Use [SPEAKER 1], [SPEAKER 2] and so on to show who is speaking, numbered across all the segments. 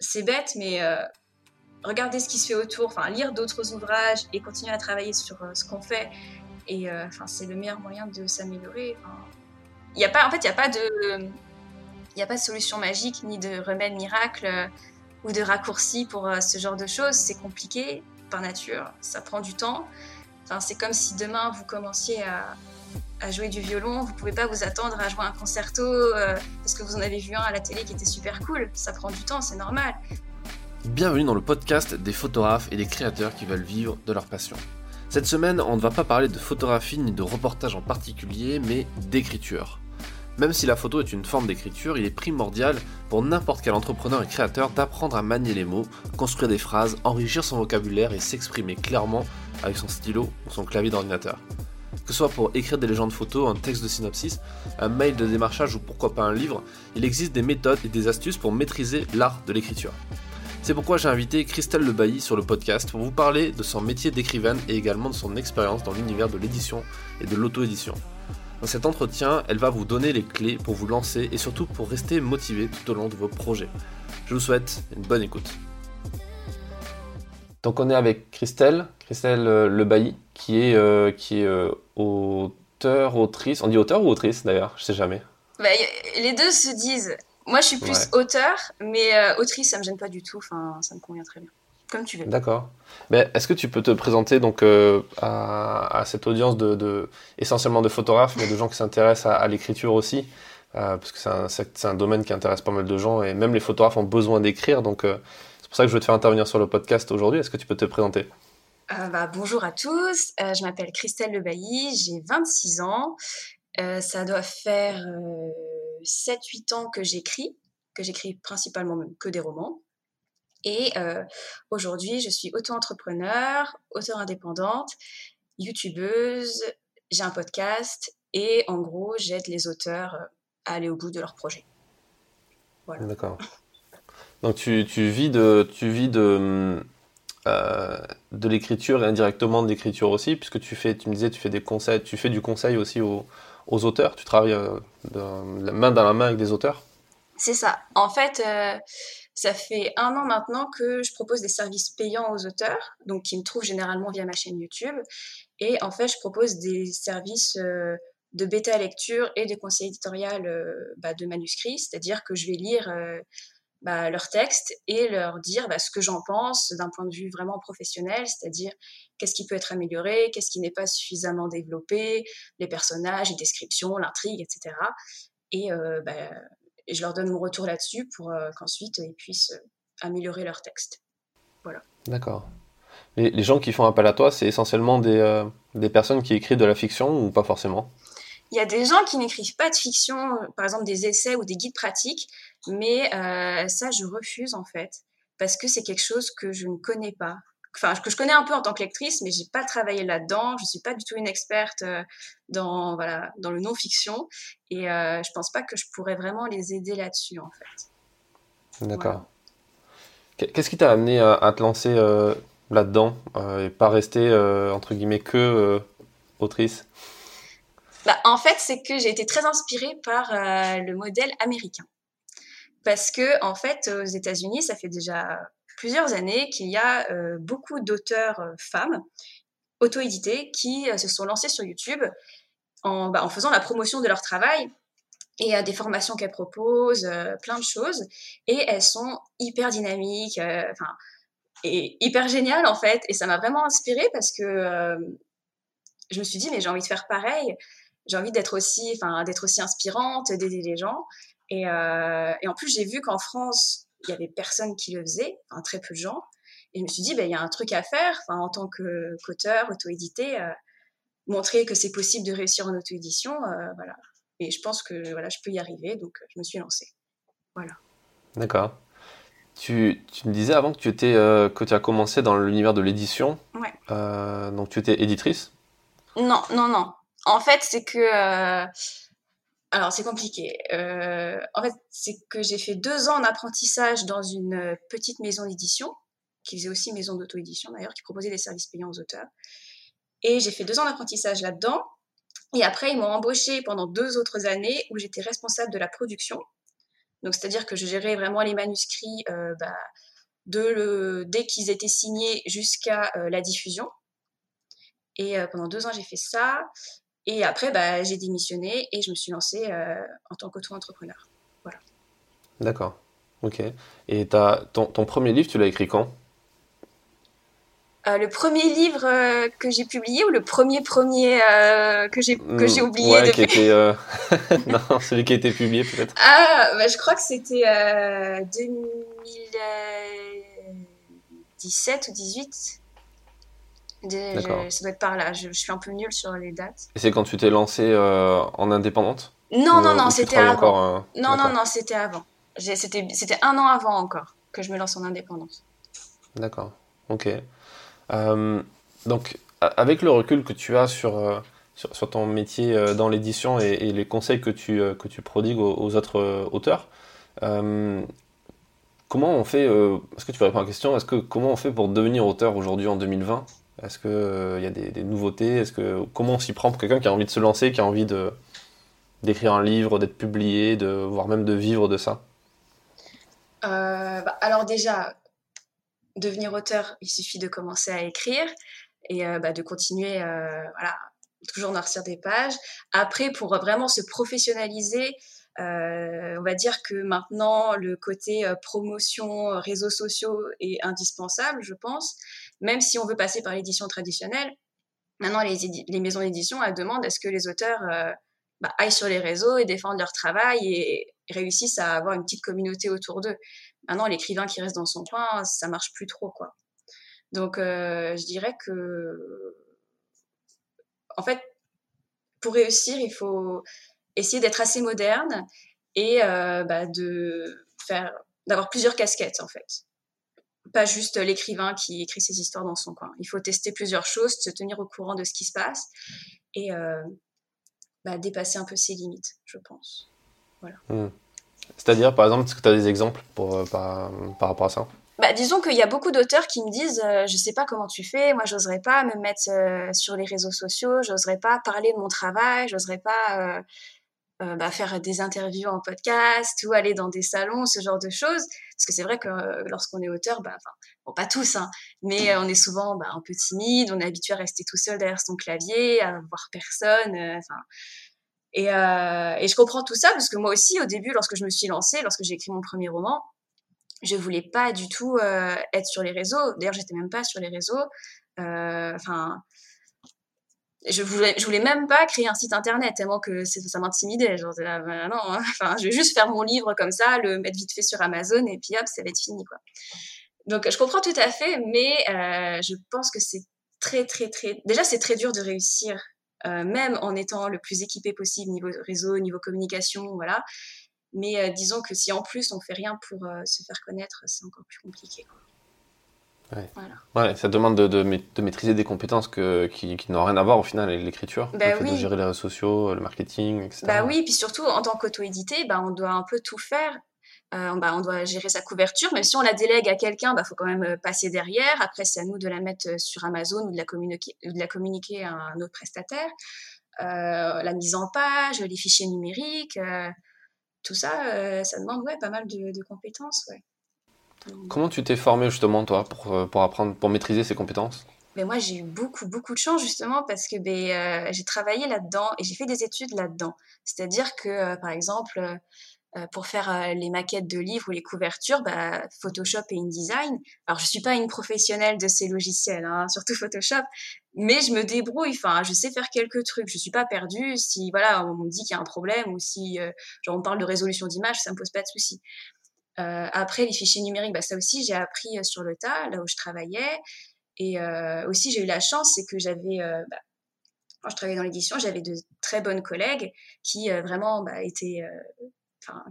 [SPEAKER 1] c'est bête, mais euh, regarder ce qui se fait autour, enfin lire d'autres ouvrages et continuer à travailler sur euh, ce qu'on fait. Et enfin, c'est le meilleur moyen de s'améliorer. Il a pas, en fait, il n'y a pas de, il a pas de solution magique ni de remède miracle ou de raccourci pour ce genre de choses. C'est compliqué par nature, ça prend du temps. Enfin, c'est comme si demain vous commenciez à, à jouer du violon, vous pouvez pas vous attendre à jouer un concerto euh, parce que vous en avez vu un à la télé qui était super cool. Ça prend du temps, c'est normal.
[SPEAKER 2] Bienvenue dans le podcast des photographes et des créateurs qui veulent vivre de leur passion. Cette semaine, on ne va pas parler de photographie ni de reportage en particulier, mais d'écriture. Même si la photo est une forme d'écriture, il est primordial pour n'importe quel entrepreneur et créateur d'apprendre à manier les mots, construire des phrases, enrichir son vocabulaire et s'exprimer clairement avec son stylo ou son clavier d'ordinateur que ce soit pour écrire des légendes photos, un texte de synopsis, un mail de démarchage ou pourquoi pas un livre, il existe des méthodes et des astuces pour maîtriser l'art de l'écriture. C'est pourquoi j'ai invité Christelle Lebailly sur le podcast pour vous parler de son métier d'écrivaine et également de son expérience dans l'univers de l'édition et de l'auto-édition. Dans cet entretien, elle va vous donner les clés pour vous lancer et surtout pour rester motivé tout au long de vos projets. Je vous souhaite une bonne écoute. Donc on est avec Christelle, Christelle euh, Lebailly, qui est, euh, qui est euh, auteur, autrice. On dit auteur ou autrice d'ailleurs? Je sais jamais.
[SPEAKER 1] Bah, les deux se disent. Moi, je suis plus auteur, mais euh, autrice, ça me gêne pas du tout. Enfin, ça me convient très bien. Comme tu veux.
[SPEAKER 2] D'accord. Est-ce que tu peux te présenter donc à, cette audience de, essentiellement de photographes, mais de gens qui s'intéressent à, l'écriture aussi, parce que c'est un, un, domaine qui intéresse pas mal de gens et même les photographes ont besoin d'écrire. Donc c'est pour ça que je veux te faire intervenir sur le podcast aujourd'hui. Est-ce que tu peux te présenter?
[SPEAKER 1] Euh, bah, bonjour à tous, euh, je m'appelle Christelle Lebailly, j'ai 26 ans. Euh, ça doit faire 7-8 ans que j'écris, que j'écris principalement que des romans. Et aujourd'hui, je suis auto-entrepreneur, auteur indépendante, youtubeuse, j'ai un podcast et en gros, j'aide les auteurs à aller au bout de leur projet.
[SPEAKER 2] Voilà. D'accord. Donc tu, vis de, tu vis de, euh, de l'écriture et indirectement de l'écriture aussi, puisque tu fais, tu me disais, tu fais des conseils, tu fais du conseil aussi aux, auteurs, tu travailles euh, main dans la main avec des auteurs.
[SPEAKER 1] C'est ça. En fait, euh, ça fait un an maintenant que je propose des services payants aux auteurs, donc qui me trouvent généralement via ma chaîne YouTube. Et en fait, je propose des services de bêta lecture et de conseil éditorial bah, de manuscrits, c'est-à-dire que je vais lire bah, leur texte et leur dire bah, ce que j'en pense d'un point de vue vraiment professionnel, c'est-à-dire qu'est-ce qui peut être amélioré, qu'est-ce qui n'est pas suffisamment développé, les personnages, les descriptions, l'intrigue, etc. Et, euh, bah, et, je leur donne mon retour là-dessus pour euh, qu'ensuite ils puissent améliorer leur texte. Voilà.
[SPEAKER 2] D'accord. Les, gens qui font appel à toi, c'est essentiellement des, euh, des personnes qui écrivent de la fiction ou pas forcément?
[SPEAKER 1] Il y a des gens qui n'écrivent pas de fiction, par exemple des essais ou des guides pratiques, mais euh, ça, je refuse en fait, parce que c'est quelque chose que je ne connais pas. Enfin, que je connais un peu en tant que lectrice, mais j'ai pas travaillé là-dedans. Je suis pas du tout une experte euh, dans voilà dans le non-fiction, et euh, je pense pas que je pourrais vraiment les aider là-dessus en fait.
[SPEAKER 2] D'accord. Qu'est-ce qui t'a amené à, te lancer là-dedans et pas rester entre guillemets que autrice?
[SPEAKER 1] Bah, En fait, c'est que j'ai été très inspirée par le modèle américain. Parce que en fait aux États-Unis ça fait déjà plusieurs années qu'il y a euh, beaucoup d'auteurs euh, femmes auto-édités qui euh, se sont lancées sur YouTube en, bah, en, faisant la promotion de leur travail et des formations qu'elles proposent, plein de choses. Et elles sont hyper dynamiques, enfin et hyper géniales en fait. Et ça m'a vraiment inspirée parce que je me suis dit mais j'ai envie de faire pareil j'ai envie d'être aussi, enfin, d'être aussi inspirante, d'aider les gens. Euh, et, en plus, j'ai vu qu'en France, il y avait personne qui le faisait, enfin, très peu de gens. Et je me suis dit, ben, il y a un truc à faire, en tant qu'auteur, auto-édité, euh, montrer que c'est possible de réussir en auto-édition, euh, voilà. Et je pense que voilà, je peux y arriver, donc je me suis lancée. Voilà.
[SPEAKER 2] D'accord. Tu, tu, me disais avant que tu, étais, que tu as commencé dans l'univers de l'édition.
[SPEAKER 1] Ouais.
[SPEAKER 2] donc tu étais éditrice?
[SPEAKER 1] Non, non, non. En fait, c'est que alors, c'est compliqué. Euh, en fait, c'est que j'ai fait deux ans d'apprentissage dans une petite maison d'édition, qui faisait aussi maison d'auto-édition d'ailleurs, qui proposait des services payants aux auteurs. Et j'ai fait deux ans d'apprentissage là-dedans. Et après, ils m'ont embauché pendant deux autres années où j'étais responsable de la production. Donc, c'est-à-dire que je gérais vraiment les manuscrits bah, de le, dès qu'ils étaient signés jusqu'à la diffusion. Et pendant deux ans, j'ai fait ça. Et après, bah, j'ai démissionné et je me suis lancée en tant qu'auto-entrepreneur. Voilà.
[SPEAKER 2] D'accord. Ok. Et ton, ton premier livre, tu l'as écrit quand?
[SPEAKER 1] Euh, le premier livre euh, que j'ai publié ou le premier premier euh, que j'ai que j'ai hmm, oublié
[SPEAKER 2] ouais, qui était non celui qui a été publié peut-être
[SPEAKER 1] ah bah, je crois que c'était 2017 ou 18 ça doit être par là. Je, suis un peu nulle sur les dates.
[SPEAKER 2] Et c'est quand tu t'es lancée en indépendante
[SPEAKER 1] non non non c'était avant. encore, non non non c'était avant. C'était un an avant encore que je me lance en indépendance.
[SPEAKER 2] D'accord. Ok. Euh, donc, avec le recul que tu as sur, euh, sur, ton métier euh, dans l'édition et, les conseils que tu, que tu prodigues aux, autres auteurs, comment on fait, est-ce que tu peux répondre à la question, est-ce que comment on fait pour devenir auteur aujourd'hui en 2020 Est-ce qu'il y a des, nouveautés? Est-ce que, Comment on s'y prend pour quelqu'un qui a envie de se lancer, qui a envie d'écrire un livre, d'être publié, de, voire même de vivre de ça?
[SPEAKER 1] Bah, Alors déjà, devenir auteur, il suffit de commencer à écrire et euh, bah, de continuer, euh, voilà, toujours noircir des pages. Après, pour vraiment se professionnaliser, euh, on va dire que maintenant, le côté promotion, réseaux sociaux est indispensable, je pense. Même si on veut passer par l'édition traditionnelle, maintenant, les, les maisons d'édition, demandent est-ce que les auteurs bah, aillent sur les réseaux et défendent leur travail et réussissent à avoir une petite communauté autour d'eux. Maintenant, l'écrivain qui reste dans son coin, ça marche plus trop, quoi. Donc, euh, je dirais que, en fait, pour réussir, il faut essayer d'être assez moderne et euh, bah, de faire, d'avoir plusieurs casquettes, en fait. Pas juste l'écrivain qui écrit ses histoires dans son coin. Il faut tester plusieurs choses, se tenir au courant de ce qui se passe et euh, bah, dépasser un peu ses limites, je pense. Voilà.
[SPEAKER 2] Mmh. C'est-à-dire, par exemple, est-ce que tu as des exemples pour, euh, par, par, rapport à ça?
[SPEAKER 1] Bah, disons qu'il y a beaucoup d'auteurs qui me disent euh, je sais pas comment tu fais, moi j'oserais pas me mettre euh, sur les réseaux sociaux, j'oserais pas parler de mon travail, j'oserais pas bah, faire des interviews en podcast ou aller dans des salons, ce genre de choses. Parce que c'est vrai que lorsqu'on est auteur, bah, bon, pas tous, hein, mais on est souvent bah, un peu timide, on est habitué à rester tout seul derrière son clavier, à voir personne. Et, euh, et, je comprends tout ça parce que moi aussi, au début, lorsque je me suis lancée, lorsque j'ai écrit mon premier roman, je voulais pas du tout euh, être sur les réseaux. D'ailleurs, j'étais même pas sur les réseaux. Euh, enfin, je voulais, voulais même pas créer un site internet tellement que ça m'intimidait. Genre, là, bah, non, hein. je vais juste faire mon livre comme ça, le mettre vite fait sur Amazon et puis hop, ça va être fini, quoi. Donc, je comprends tout à fait, mais euh, je pense que c'est très, très, très. Déjà, c'est très dur de réussir euh, même en étant le plus équipé possible niveau réseau, niveau communication, voilà. Mais euh, disons que si en plus on fait rien pour se faire connaître, c'est encore plus compliqué.
[SPEAKER 2] Ouais. Voilà. ouais. ça demande de, de, maîtriser des compétences que, qui, qui n'ont rien à voir au final avec l'écriture.
[SPEAKER 1] Bah
[SPEAKER 2] de gérer les réseaux sociaux, le marketing, etc.
[SPEAKER 1] Bah oui, puis surtout en tant qu'auto-édité, bah, on doit un peu tout faire. Euh, bah, on doit gérer sa couverture, même si on la délègue à quelqu'un, il bah, faut quand même euh, passer derrière. Après, c'est à nous de la mettre euh, sur Amazon ou de la communiquer, de la communiquer à un autre prestataire. la mise en page, les fichiers numériques, tout ça, ça demande ouais, pas mal de, compétences. Ouais.
[SPEAKER 2] Comment tu t'es formé justement, toi, pour, pour, apprendre, pour maîtriser ces compétences?
[SPEAKER 1] Mais moi, j'ai eu beaucoup, beaucoup de chance justement parce que ben, j'ai travaillé là-dedans et j'ai fait des études là-dedans. C'est-à-dire que, par exemple, euh, pour faire euh, les maquettes de livres ou les couvertures, bah, Photoshop et InDesign. Alors, je suis pas une professionnelle de ces logiciels, hein, surtout Photoshop, mais je me débrouille. Enfin, je sais faire quelques trucs. Je suis pas perdue. Si voilà, on me dit qu'il y a un problème ou si euh, genre on parle de résolution d'image, ça me pose pas de souci. Euh, après, les fichiers numériques, bah, ça aussi, j'ai appris sur le tas, là où je travaillais. Et aussi, j'ai eu la chance, c'est que j'avais bah, quand je travaillais dans l'édition, j'avais de très bonnes collègues qui vraiment bah, étaient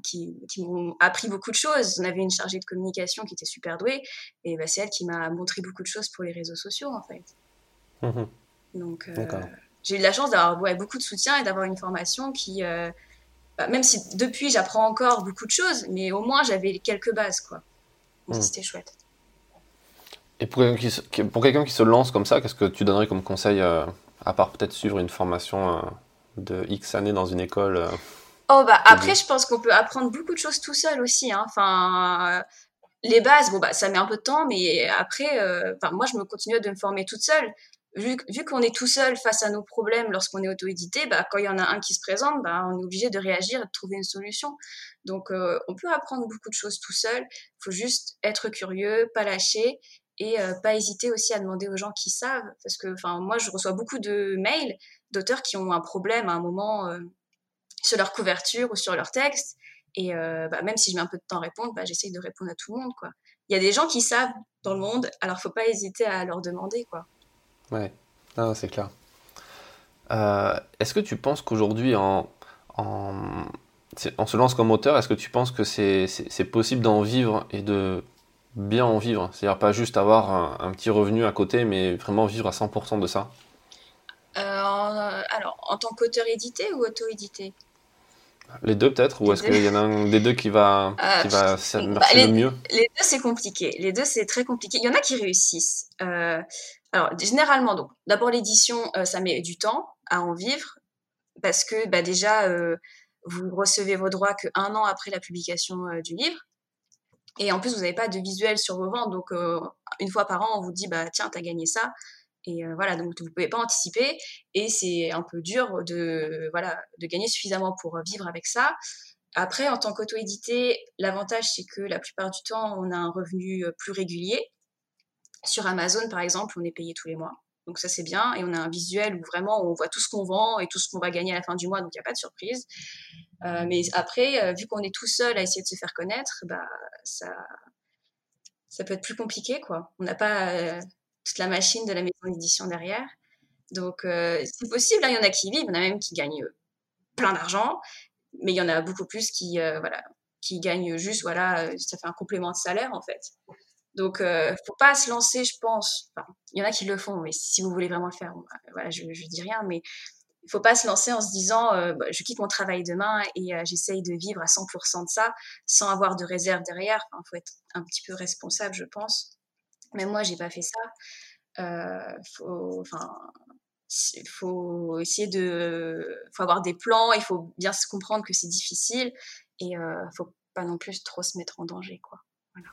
[SPEAKER 1] qui, m'ont appris beaucoup de choses. On avait une chargée de communication qui était super douée, et c'est elle qui m'a montré beaucoup de choses pour les réseaux sociaux, en fait. Mmh Donc, euh, j'ai eu la chance d'avoir beaucoup de soutien et d'avoir une formation qui, euh, bah, même si depuis j'apprends encore beaucoup de choses, mais au moins j'avais quelques bases, quoi. Mmh. C'était chouette.
[SPEAKER 2] Et pour quelqu'un qui, se, pour quelqu'un qui se lance comme ça, qu'est-ce que tu donnerais comme conseil, euh, à part peut-être suivre une formation de X années dans une école
[SPEAKER 1] Oh bah après, je pense qu'on peut apprendre beaucoup de choses tout seul aussi. Hein. Enfin, les bases, bon bah ça met un peu de temps, mais après, euh, moi je me continue de me former toute seule. Vu, qu'on est tout seul face à nos problèmes lorsqu'on est auto-édité, bah, quand il y en a un qui se présente, bah, on est obligé de réagir et de trouver une solution. Donc euh, on peut apprendre beaucoup de choses tout seul. Il faut juste être curieux, pas lâcher et euh, pas hésiter aussi à demander aux gens qui savent. Parce que moi je reçois beaucoup de mails d'auteurs qui ont un problème à un moment sur leur couverture ou sur leur texte et euh, bah, même si je mets un peu de temps à répondre, bah, j'essaye de répondre à tout le monde. Il y a des gens qui savent dans le monde, alors faut pas hésiter à leur demander. Quoi.
[SPEAKER 2] Ouais, c'est clair. Euh, est-ce que tu penses qu'aujourd'hui, en, en, on se lance comme auteur, est-ce que tu penses que c'est, c'est, possible d'en vivre et de bien en vivre? C'est-à-dire pas juste avoir un, petit revenu à côté, mais vraiment vivre à 100% de ça?
[SPEAKER 1] Euh, Alors, en tant qu'auteur édité ou auto-édité?
[SPEAKER 2] Les deux peut-être Ou est-ce qu'il y en a un des deux qui va, qui va bah, marcher le mieux?
[SPEAKER 1] Les deux, c'est compliqué. Les deux, c'est très compliqué. Il y en a qui réussissent. Euh, alors, généralement, donc, d'abord, l'édition, euh, ça met du temps à en vivre parce que bah, déjà, euh, vous recevez vos droits qu'un an après la publication du livre. Et en plus, vous n'avez pas de visuel sur vos ventes. Donc, une fois par an, on vous dit, bah, tiens, tu as gagné ça. Et euh, voilà, donc vous ne pouvez pas anticiper et c'est un peu dur de, de gagner suffisamment pour euh, vivre avec ça. Après, en tant qu'auto-édité, l'avantage, c'est que la plupart du temps, on a un revenu euh, plus régulier. Sur Amazon, par exemple, on est payé tous les mois. Donc ça, c'est bien. Et on a un visuel où vraiment on voit tout ce qu'on vend et tout ce qu'on va gagner à la fin du mois. Donc il n'y a pas de surprise. mais après, vu qu'on est tout seul à essayer de se faire connaître, bah, ça, ça peut être plus compliqué. quoi. On n'a pas toute la machine de la maison d'édition derrière. Donc, euh, c'est possible. Hein, il y en a qui vivent, il y en a même qui gagnent euh, plein d'argent, mais il y en a beaucoup plus qui, euh, voilà, qui gagnent juste, voilà, ça fait un complément de salaire en fait. Donc, ne faut pas se lancer, je pense. il y en a qui le font, mais si vous voulez vraiment le faire, bah, voilà, je, je dis rien, mais il faut pas se lancer en se disant, bah, je quitte mon travail demain et j'essaye de vivre à 100% de ça, sans avoir de réserve derrière. Il faut être un petit peu responsable, je pense. Même moi, j'ai pas fait ça. Euh, faut, il essayer de, faut avoir des plans. Il faut bien se comprendre que c'est difficile et euh, faut pas non plus trop se mettre en danger, quoi. Voilà.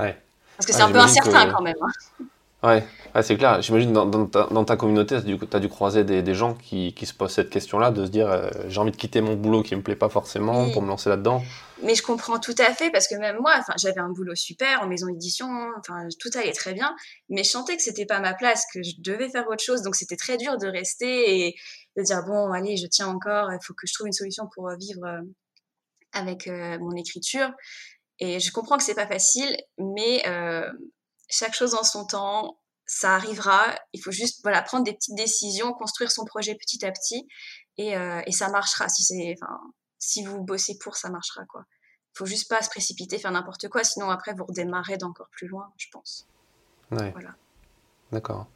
[SPEAKER 2] Ouais.
[SPEAKER 1] Parce que c'est un peu incertain quand même. Hein.
[SPEAKER 2] Ouais, c'est clair. J'imagine dans, dans, ta, dans ta communauté, tu as dû croiser des, des gens qui, qui, se posent cette question-là, de se dire euh, j'ai envie de quitter mon boulot qui me plaît pas forcément pour me lancer là-dedans.
[SPEAKER 1] Mais je comprends tout à fait parce que même moi, j'avais un boulot super en maison d'édition, enfin, tout allait très bien, mais je sentais que c'était pas ma place, que je devais faire autre chose, donc c'était très dur de rester et de dire bon, allez, je tiens encore, il faut que je trouve une solution pour euh, vivre euh, avec mon écriture. Et je comprends que c'est pas facile, mais chaque chose en son temps, ça arrivera. Il faut juste voilà prendre des petites décisions, construire son projet petit à petit, et, euh, et ça marchera. Si c'est, enfin, si vous bossez pour, ça marchera quoi. Faut juste pas se précipiter, faire n'importe quoi, sinon après vous redémarrez d'encore plus loin, je pense.
[SPEAKER 2] Ouais. Voilà. D'accord.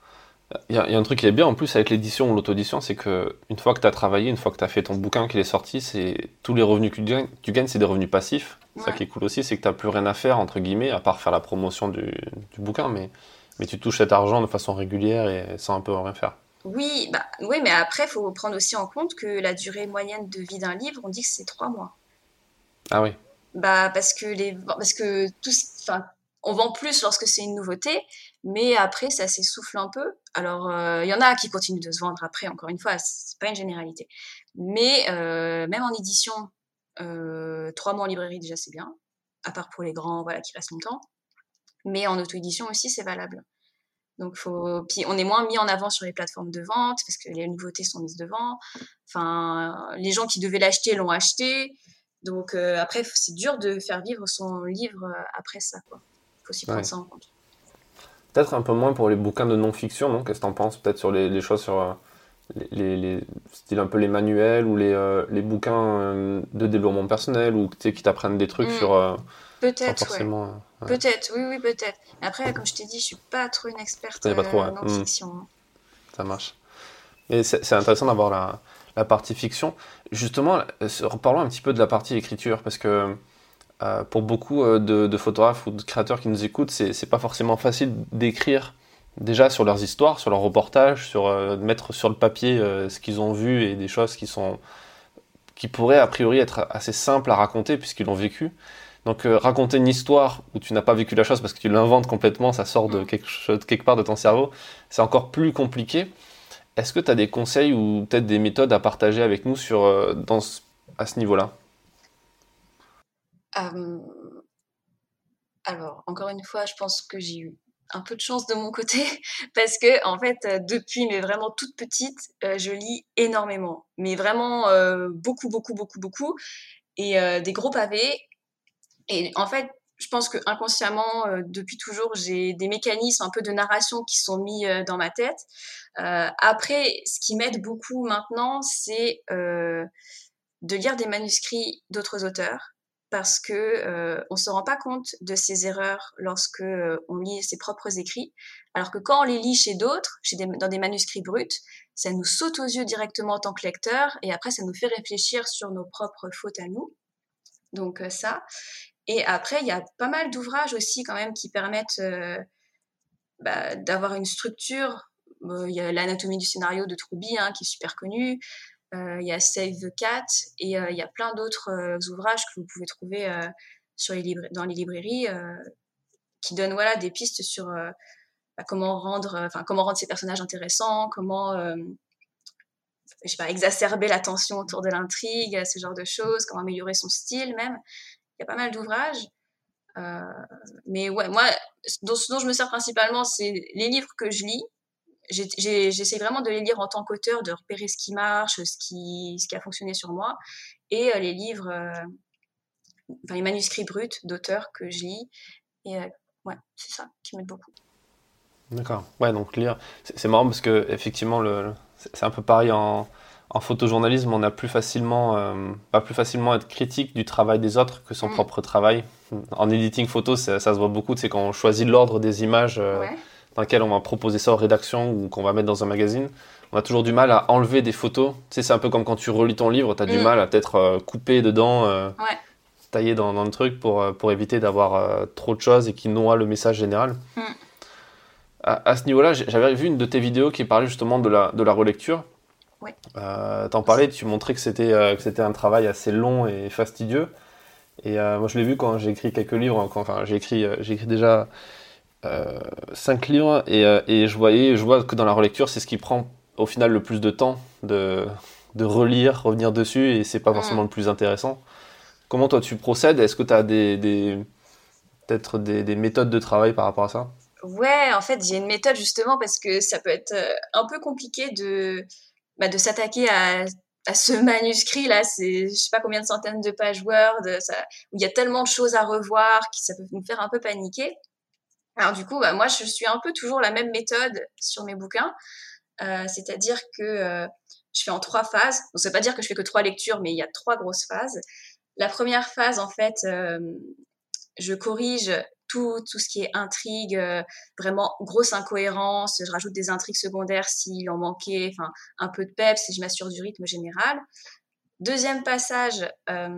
[SPEAKER 2] Il y, a, un truc qui est bien en plus avec l'édition ou l'auto-édition, c'est que une fois que tu as travaillé, une fois que tu as fait ton bouquin qui est sorti, c'est tous les revenus que tu gagnes, tu gagnes c'est des revenus passifs. Ça qui est cool aussi, c'est que tu n'as plus rien à faire, entre guillemets, à part faire la promotion du, du, bouquin, mais, mais tu touches cet argent de façon régulière et sans un peu rien faire.
[SPEAKER 1] Oui, bah, oui mais après, il faut prendre aussi en compte que la durée moyenne de vie d'un livre, on dit que c'est trois mois.
[SPEAKER 2] Ah oui.
[SPEAKER 1] Bah, parce que, les, parce que tout, enfin, on vend plus lorsque c'est une nouveauté, mais après, ça s'essouffle un peu. Alors, euh, il y en a qui continuent de se vendre après, encore une fois, c'est pas une généralité. Mais euh, même en édition, euh, trois mois en librairie, déjà, c'est bien, à part pour les grands, voilà, qui restent longtemps. Mais en auto-édition aussi, c'est valable. Donc, faut... Puis on est moins mis en avant sur les plateformes de vente parce que les nouveautés sont mises devant. Enfin, les gens qui devaient l'acheter l'ont acheté. Donc après, c'est dur de faire vivre son livre après ça. Quoi faut aussi prendre ça en compte.
[SPEAKER 2] Peut-être un peu moins pour les bouquins de non-fiction, non? Qu'est-ce que tu en penses Peut-être sur les, choses sur euh, les, les, style un peu les manuels ou les, euh, les bouquins euh, de développement personnel ou qui t'apprennent des trucs mm. sur.
[SPEAKER 1] peut-être, forcément. Peut-être, oui, oui, peut-être. Après, comme je t'ai dit, je suis pas trop une experte en non-fiction. Mm.
[SPEAKER 2] Ça marche. Et c'est intéressant d'avoir la, la, partie fiction. Justement, reparlons un petit peu de la partie écriture parce que euh, pour beaucoup euh, de, photographes ou de créateurs qui nous écoutent, c'est pas forcément facile d'écrire déjà sur leurs histoires, sur leurs reportages, sur euh, mettre sur le papier ce qu'ils ont vu et des choses qui sont qui pourraient a priori être assez simples à raconter puisqu'ils l'ont vécu. Donc euh, raconter une histoire où tu n'as pas vécu la chose parce que tu l'inventes complètement, ça sort de quelque, chose, quelque part de ton cerveau, c'est encore plus compliqué. Est-ce que tu as des conseils ou peut-être des méthodes à partager avec nous sur, euh, à ce niveau-là?
[SPEAKER 1] Euh, Alors, encore une fois, je pense que j'ai eu un peu de chance de mon côté parce que en fait depuis mais vraiment toute petite je lis énormément mais vraiment beaucoup beaucoup beaucoup beaucoup et des gros pavés et en fait, je pense que inconsciemment, euh, depuis toujours, j'ai des mécanismes un peu de narration qui sont mis euh, dans ma tête. Euh, après, ce qui m'aide beaucoup maintenant, c'est de lire des manuscrits d'autres auteurs parce que on se rend pas compte de ces erreurs lorsque on lit ses propres écrits, alors que quand on les lit chez d'autres, chez dans des manuscrits bruts, ça nous saute aux yeux directement en tant que lecteur et après ça nous fait réfléchir sur nos propres fautes à nous. Donc ça. Et après, il y a pas mal d'ouvrages aussi quand même qui permettent euh, bah, d'avoir une structure. Il y a l'anatomie du scénario de Trouby, hein, qui est super connu. Euh, il y a Save the Cat et euh, il y a plein d'autres ouvrages que vous pouvez trouver dans les librairies qui donnent voilà des pistes sur bah, comment rendre, comment rendre ces personnages intéressants, comment je sais pas, exacerber la tension autour de l'intrigue, ce genre de choses, comment améliorer son style même il y a pas mal d'ouvrages. Euh, mais ouais, moi, ce dont je me sers principalement, c'est les livres que je lis. J'essaie vraiment de les lire en tant qu'auteur, de repérer ce qui marche, ce qui, ce qui a fonctionné sur moi. Et euh, les livres, euh, enfin, les manuscrits bruts d'auteurs que je lis. Et ouais, c'est ça qui m'aide beaucoup.
[SPEAKER 2] D'accord. Ouais, donc lire. C'est marrant parce que, effectivement, le, c'est un peu pareil en en photojournalisme, on a plus facilement, euh, pas plus facilement être critique du travail des autres que son mm. propre travail. En editing photo, ça, se voit beaucoup, c'est quand on choisit l'ordre des images euh, dans lesquelles on va proposer ça en rédaction ou qu'on va mettre dans un magazine. On a toujours du mal à enlever des photos. Tu sais, c'est un peu comme quand tu relis ton livre, tu as du mm. mal à peut-être euh, couper dedans, tailler dans, le truc pour, pour éviter d'avoir trop de choses et qui noie le message général. Mm. À, à, ce niveau-là, j'avais vu une de tes vidéos qui parlait justement de la, de la relecture. Euh, T'en parlais, tu montrais que c'était euh, un travail assez long et fastidieux. Et euh, moi, je l'ai vu quand j'ai écrit quelques livres. enfin, j'ai écrit, euh, j'ai écrit déjà cinq livres et, et, je voyais, je vois que dans la relecture, c'est ce qui prend au final le plus de temps de, de relire, revenir dessus, et c'est pas mm. forcément le plus intéressant. Comment toi tu procèdes? Est-ce que tu as des, des peut-être des, des méthodes de travail par rapport à ça?
[SPEAKER 1] Ouais, en fait, j'ai une méthode justement parce que ça peut être un peu compliqué de bah, de s'attaquer à, à ce manuscrit là, c'est je sais pas combien de centaines de pages Word, ça, où il y a tellement de choses à revoir que ça peut nous faire un peu paniquer. Alors du coup, bah, moi je suis un peu toujours la même méthode sur mes bouquins, euh, c'est-à-dire que euh, je fais en trois phases. Donc ça veut pas dire que je fais que trois lectures, mais il y a trois grosses phases. La première phase, en fait, euh, je corrige tout, tout ce qui est intrigue, euh, vraiment grosse incohérence. Je rajoute des intrigues secondaires s'il en manquait, enfin un peu de peps et je m'assure du rythme général. Deuxième passage, euh,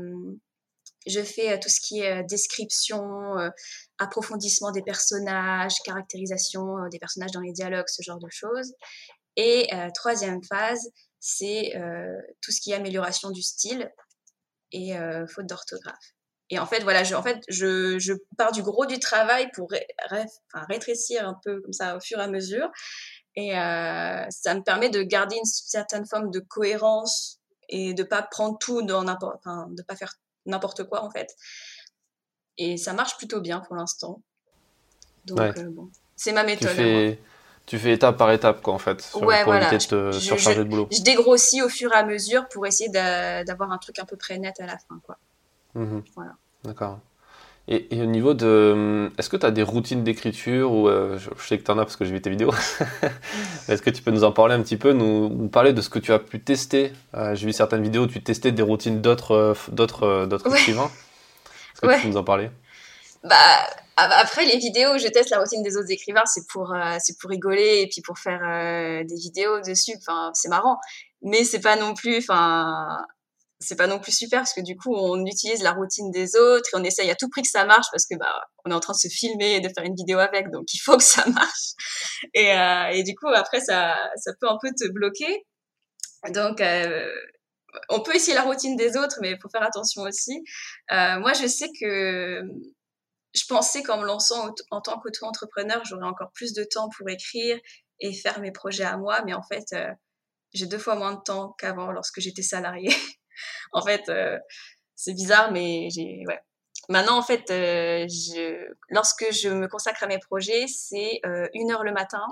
[SPEAKER 1] je fais euh, tout ce qui est description, approfondissement des personnages, caractérisation des personnages dans les dialogues, ce genre de choses. Et troisième phase, c'est tout ce qui est amélioration du style et faute d'orthographe. Et en fait, voilà, je, en fait, je, je pars du gros du travail pour rétrécir un peu comme ça au fur et à mesure. Et euh, ça me permet de garder une certaine forme de cohérence et de pas prendre tout dans n'importe, enfin, de pas faire n'importe quoi en fait. Et ça marche plutôt bien pour l'instant. Donc euh, bon, c'est ma méthode.
[SPEAKER 2] Tu fais, tu fais étape par étape quoi en fait,
[SPEAKER 1] ouais,
[SPEAKER 2] pour
[SPEAKER 1] voilà.
[SPEAKER 2] éviter de te surcharger de boulot.
[SPEAKER 1] Je dégrossis au fur et à mesure pour essayer d'avoir un truc un peu près net à la fin quoi.
[SPEAKER 2] Mhm. Voilà. D'accord. Et, au niveau de. Est-ce que tu as des routines d'écriture ou euh, je, sais que tu en as parce que j'ai vu tes vidéos. Est-ce que tu peux nous en parler un petit peu, nous, parler de ce que tu as pu tester? Euh, J'ai vu certaines vidéos où tu testais des routines d'autres euh, écrivains. Est-ce que tu peux nous en parler?
[SPEAKER 1] Bah après les vidéos où je teste la routine des autres écrivains, c'est pour c'est pour rigoler et puis pour faire des vidéos dessus. Enfin c'est marrant, mais c'est pas non plus. Enfin c'est pas non plus super parce que du coup on utilise la routine des autres et on essaye à tout prix que ça marche parce que bah on est en train de se filmer et de faire une vidéo avec donc il faut que ça marche et, euh, et du coup après ça ça peut un peu te bloquer donc euh, on peut essayer la routine des autres, mais il faut faire attention aussi. Euh, moi, je sais que je pensais qu'en me lançant en tant qu'auto-entrepreneur, j'aurais encore plus de temps pour écrire et faire mes projets à moi, mais en fait, euh, j'ai deux fois moins de temps qu'avant lorsque j'étais salariée. en fait, euh, c'est bizarre, mais j'ai ouais. Maintenant, en fait, je, lorsque je me consacre à mes projets, c'est une heure le matin,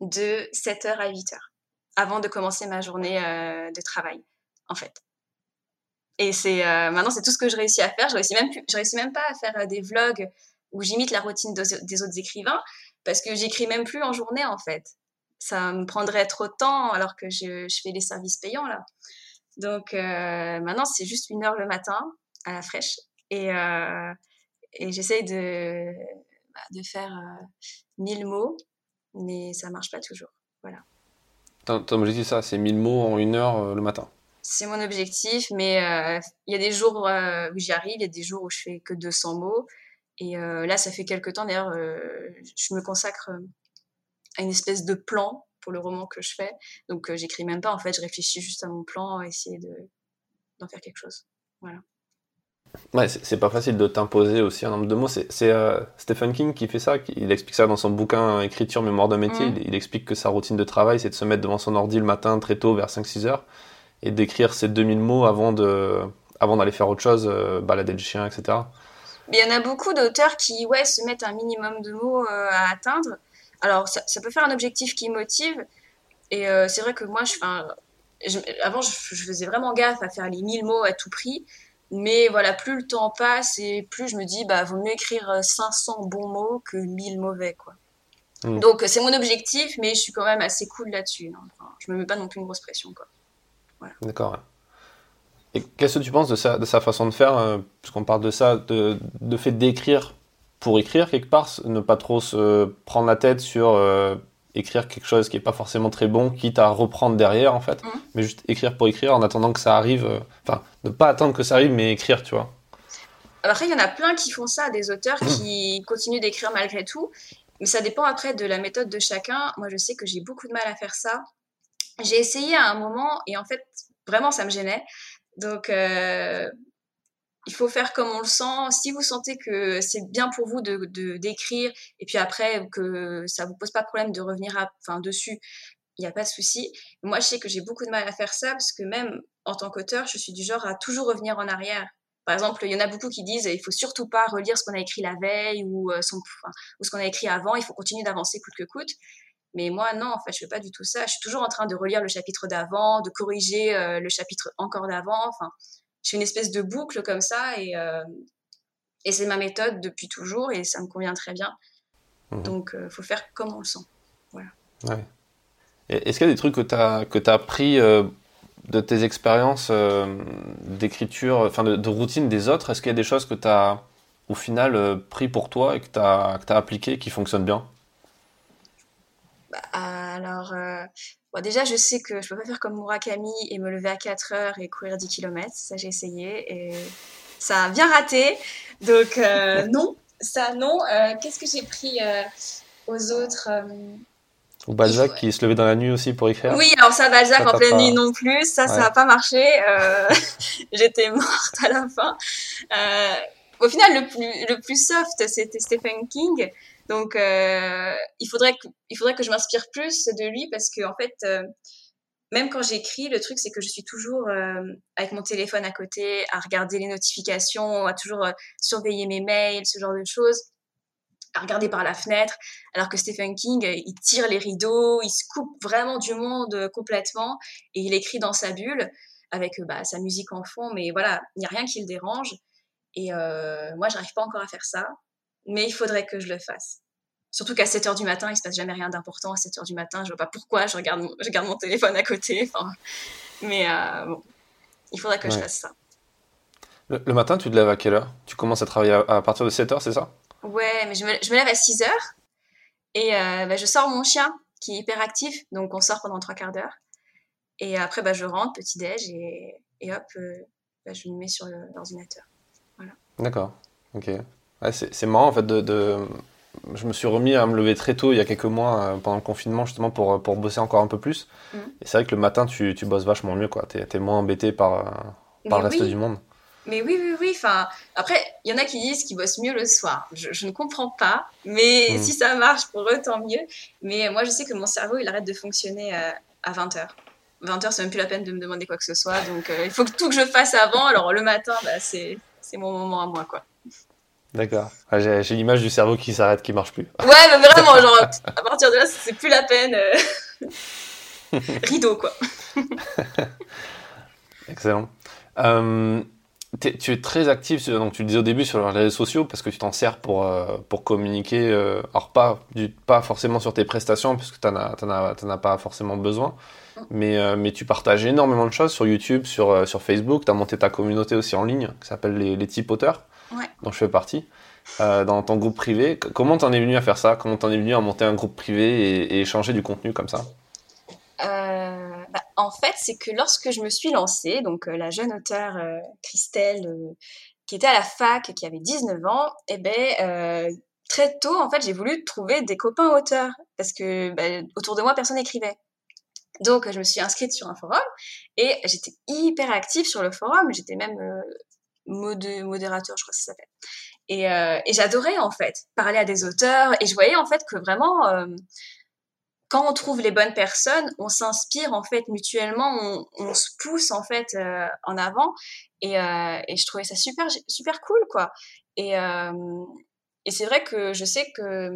[SPEAKER 1] de 7h à 8h, avant de commencer ma journée de travail en fait. Et c'est euh, maintenant c'est tout ce que je réussis à faire. Je réussis même je réussis même pas à faire euh, des vlogs où j'imite la routine des autres écrivains parce que j'écris même plus en journée en fait. Ça me prendrait trop de temps alors que je, je fais les services payants là. Donc euh, maintenant c'est juste une heure le matin à la fraîche et, et j'essaye de, bah, de faire 1000 mots, mais ça marche pas toujours. Voilà.
[SPEAKER 2] Ton, objectif ça, c'est 1000 mots en une heure le matin?
[SPEAKER 1] C'est mon objectif, mais euh, il y a des jours euh, où j'y arrive, il y a des jours où je fais que 200 mots. Et euh, là, ça fait quelques temps, d'ailleurs, je me consacre une espèce de plan pour le roman que je fais. Donc, j'écris même pas, en fait, je réfléchis juste à mon plan, essayer d'en faire quelque chose. Voilà.
[SPEAKER 2] Ouais, c'est pas facile de t'imposer aussi un nombre de mots. C'est Stephen King qui fait ça. Il explique ça dans son bouquin Écriture, mémoire d'un métier. Mmh. Il, il, explique que sa routine de travail, c'est de se mettre devant son ordi le matin très tôt, vers 5-6 heures, et d'écrire ces 2000 mots avant de avant d'aller faire autre chose, euh, balader le chien, etc.
[SPEAKER 1] Mais il y en a beaucoup d'auteurs qui ouais, se mettent un minimum de mots euh, à atteindre. Alors, ça, peut faire un objectif qui motive. Et euh, c'est vrai que moi, je, avant, je, faisais vraiment gaffe à faire les 1000 mots à tout prix. Mais voilà, plus le temps passe et plus je me dis, bah, vaut mieux écrire 500 bons mots que 1000 mauvais, quoi. Hmm. Donc, c'est mon objectif, mais je suis quand même assez cool là-dessus. Hein. Enfin, je me mets pas non plus une grosse pression, quoi.
[SPEAKER 2] D'accord. Et qu'est-ce que tu penses de sa, de sa façon de faire euh, Puisqu'on parle de ça, de, de fait d'écrire pour écrire quelque part, ne pas trop se prendre la tête sur euh, écrire quelque chose qui n'est pas forcément très bon, quitte à reprendre derrière en fait, mmh. mais juste écrire pour écrire en attendant que ça arrive. Euh, enfin, ne pas attendre que ça arrive, mais écrire, tu vois.
[SPEAKER 1] Après, il y en a plein qui font ça, des auteurs qui continuent d'écrire malgré tout. Mais ça dépend après de la méthode de chacun. Moi, je sais que j'ai beaucoup de mal à faire ça j'ai essayé à un moment et en fait, vraiment, ça me gênait. Donc, euh, il faut faire comme on le sent. Si vous sentez que c'est bien pour vous de d'écrire et puis après que ça vous pose pas de problème de revenir à, enfin, dessus, il n'y a pas de souci. Moi, je sais que j'ai beaucoup de mal à faire ça parce que même en tant qu'auteur, je suis du genre à toujours revenir en arrière. Par exemple, il y en a beaucoup qui disent il faut surtout pas relire ce qu'on a écrit la veille ou, euh, ou ce qu'on a écrit avant, il faut continuer d'avancer coûte que coûte. Mais moi, non, en fait, je fais pas du tout ça. Je suis toujours en train de relire le chapitre d'avant, de corriger euh, le chapitre encore d'avant. Enfin, je fais une espèce de boucle comme ça et, euh, et c'est ma méthode depuis toujours et ça me convient très bien. Mhm. Donc, il euh, faut faire comme on le sent. Voilà.
[SPEAKER 2] Ouais. Est-ce qu'il y a des trucs que tu as, que as appris de tes expériences d'écriture, enfin de, de, routine des autres? Est-ce qu'il y a des choses que tu as au final pris pour toi et que tu as, as appliquées qui fonctionnent bien?
[SPEAKER 1] Bah, alors, euh, bon, déjà, je sais que je peux pas faire comme Murakami et me lever à 4 heures et courir 10 km. Ça, j'ai essayé et ça a bien raté. Donc, euh, non, ça, non. Euh, qu'est-ce que j'ai pris aux autres
[SPEAKER 2] Ou Balzac qui se levait dans la nuit aussi pour écrire
[SPEAKER 1] Oui, alors ça, Balzac en pleine nuit non plus. Ça, ça n'a pas marché. J'étais morte à la fin. au final, le plus, le plus soft, c'était Stephen King. Donc, euh, il, faudrait que, il faudrait que je m'inspire plus de lui parce que, en fait, euh, même quand j'écris, le truc, c'est que je suis toujours euh, avec mon téléphone à côté, à regarder les notifications, à toujours surveiller mes mails, ce genre de choses, à regarder par la fenêtre. Alors que Stephen King, il tire les rideaux, il se coupe vraiment du monde complètement et il écrit dans sa bulle avec bah, sa musique en fond, mais voilà, il n'y a rien qui le dérange. Et moi, j'arrive pas encore à faire ça mais il faudrait que je le fasse. Surtout qu'à 7 heures du matin, il se passe jamais rien d'important. À 7 heures du matin, je vois pas pourquoi je regarde mon, je garde mon téléphone à côté. Enfin, mais euh, bon, il faudrait que je fasse ça.
[SPEAKER 2] Le, matin, tu te lèves à quelle heure? Tu commences à travailler à, partir de 7 heures, c'est ça?
[SPEAKER 1] Ouais, mais je me, je me, lève à 6 heures et euh, bah, je sors mon chien qui est hyper actif. Donc on sort pendant 3 quarts d'heure. Et après, bah, je rentre, petit-déj, et, et hop, euh, bah, je me mets sur l'ordinateur. Voilà.
[SPEAKER 2] D'accord, ok c'est marrant en fait de, je me suis remis à me lever très tôt il y a quelques mois euh, pendant le confinement justement pour, pour bosser encore un peu plus.
[SPEAKER 1] Mhm.
[SPEAKER 2] Et c'est vrai que le matin, tu, tu bosses vachement mieux, quoi. T'es es moins embêté par, euh, par le reste
[SPEAKER 1] oui.
[SPEAKER 2] du monde.
[SPEAKER 1] Mais oui, oui, oui. Enfin, après, il y en a qui disent qu'ils bossent mieux le soir. Je, je ne comprends pas. Mais
[SPEAKER 2] Mm.
[SPEAKER 1] si ça marche pour eux, tant mieux. Mais moi, je sais que mon cerveau, il arrête de fonctionner euh, à 20h. 20h, c'est même plus la peine de me demander quoi que ce soit. Donc, euh, il faut que tout que je fasse avant. Alors, le matin, bah, c'est c'est mon moment à moi, quoi.
[SPEAKER 2] D'accord. Ah, J'ai j'ai l'image du cerveau qui s'arrête, qui marche plus.
[SPEAKER 1] Ouais, mais vraiment, genre, à partir de là, c'est plus la peine. euh, Rideau, quoi.
[SPEAKER 2] Excellent. Euh, tu es très actif, sur- donc tu le disais au début, sur les réseaux sociaux parce que tu t'en sers pour, euh, pour communiquer. euh, alors, pas, du, pas forcément sur tes prestations, parce que tu n'en as, t'en as, t'en as pas forcément besoin. Mais, euh, mais tu partages énormément de choses sur YouTube, sur, euh, sur Facebook. Tu as monté ta communauté aussi en ligne, qui s'appelle les, les Tipoteurs,
[SPEAKER 1] Ouais.
[SPEAKER 2] dont je fais partie, euh, dans ton groupe privé. Comment t'en es venu à faire ça? Comment t'en es venu à monter un groupe privé et, et échanger du contenu comme ça?
[SPEAKER 1] Euh, bah, en fait, c'est que lorsque je me suis lancée, donc euh, la jeune auteure Christelle, qui était à la fac, qui avait 19 ans, eh ben, très tôt, en fait, j'ai voulu trouver des copains auteurs, parce que bah, autour de moi, personne n'écrivait. Donc, je me suis inscrite sur un forum, et j'étais hyper active sur le forum, j'étais même euh, modé- modérateur, je crois que ça s'appelle. Et, euh, et j'adorais, en fait, parler à des auteurs, et je voyais, en fait, que vraiment... euh, quand on trouve les bonnes personnes, on s'inspire en fait mutuellement, on, se pousse en fait euh, en avant et, je trouvais ça super super cool quoi. Et, c'est vrai que je sais que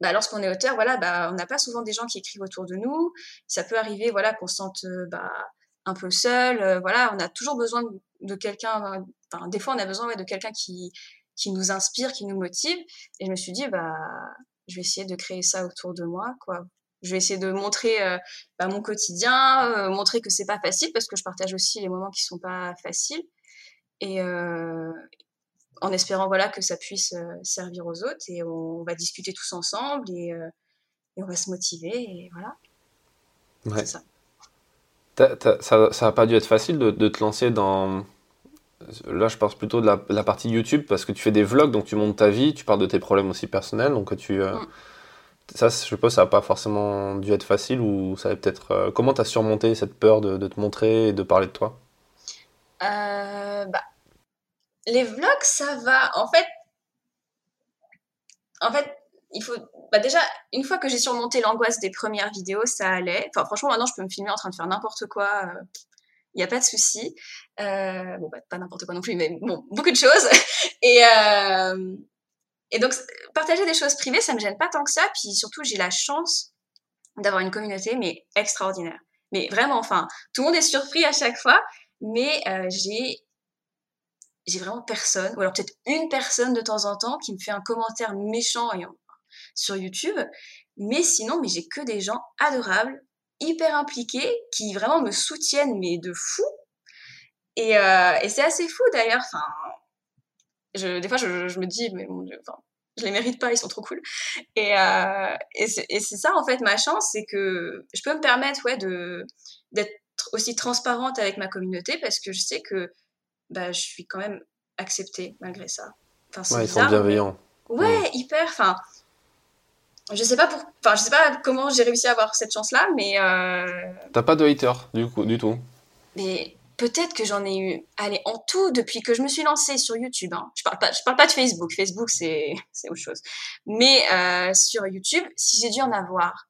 [SPEAKER 1] bah, lorsqu'on est auteur, voilà, bah, on n'a pas souvent des gens qui écrivent autour de nous. Ça peut arriver voilà qu'on se sente bah, un peu seul. euh, voilà, on a toujours besoin de, de quelqu'un. Enfin, des fois, on a besoin ouais, de quelqu'un qui qui nous inspire, qui nous motive. Et je me suis dit bah je vais essayer de créer ça autour de moi, quoi. Je vais essayer de montrer euh, bah, mon quotidien, euh, montrer que c'est pas facile parce que je partage aussi les moments qui sont pas faciles et euh, en espérant voilà que ça puisse servir aux autres et on va discuter tous ensemble et, et on va se motiver et voilà.
[SPEAKER 2] Ouais.
[SPEAKER 1] C'est ça.
[SPEAKER 2] Ça, ça a pas dû être facile de, de te lancer dans. Là, je pense plutôt de la, la partie YouTube parce que tu fais des vlogs, donc tu montes ta vie, tu parles de tes problèmes aussi personnels, donc tu. euh,
[SPEAKER 1] Mm.
[SPEAKER 2] Ça, je suppose, ça n'a pas forcément dû être facile ou ça peut-être. euh, comment t'as surmonté cette peur de, de te montrer et de parler de toi?
[SPEAKER 1] Euh, bah, les vlogs, ça va. En fait, en fait, il faut. Bah déjà, une fois que j'ai surmonté l'angoisse des premières vidéos, ça allait. Enfin, franchement, maintenant, je peux me filmer en train de faire n'importe quoi. Il n'y a pas de souci. Euh, bon, bah, pas n'importe quoi non plus, mais bon, beaucoup de choses. Et, euh, et donc, partager des choses privées, ça me gêne pas tant que ça. Puis surtout, j'ai la chance d'avoir une communauté, mais extraordinaire. Mais vraiment, enfin, tout le monde est surpris à chaque fois. Mais euh, j'ai j'ai vraiment personne, ou alors peut-être une personne de temps en temps qui me fait un commentaire méchant et- sur YouTube. Mais sinon, mais j'ai que des gens adorables, hyper impliqués, qui vraiment me soutiennent, mais de fou. Et, euh, et c'est assez fou d'ailleurs. Enfin, je, des fois, je, je me dis, mais mon Dieu, enfin, je les mérite pas, ils sont trop cool. Et, euh, et c'est ça, en fait, ma chance, c'est que je peux me permettre, ouais, de d'être aussi transparente avec ma communauté parce que je sais que bah, je suis quand même acceptée malgré ça. Enfin,
[SPEAKER 2] Ouais, ils sont
[SPEAKER 1] mais-
[SPEAKER 2] bienveillants.
[SPEAKER 1] Ouais, hyper. Enfin, je sais pas pour, enfin, je sais pas comment j'ai réussi à avoir cette chance-là, mais euh,
[SPEAKER 2] T'as pas de haters, du coup, du tout.
[SPEAKER 1] mais peut-être que j'en ai eu, allez, en tout depuis que je me suis lancée sur YouTube. Hein. Je parle pas, je parle pas de Facebook. Facebook, c'est c'est autre chose. Mais euh, sur YouTube, si j'ai dû en avoir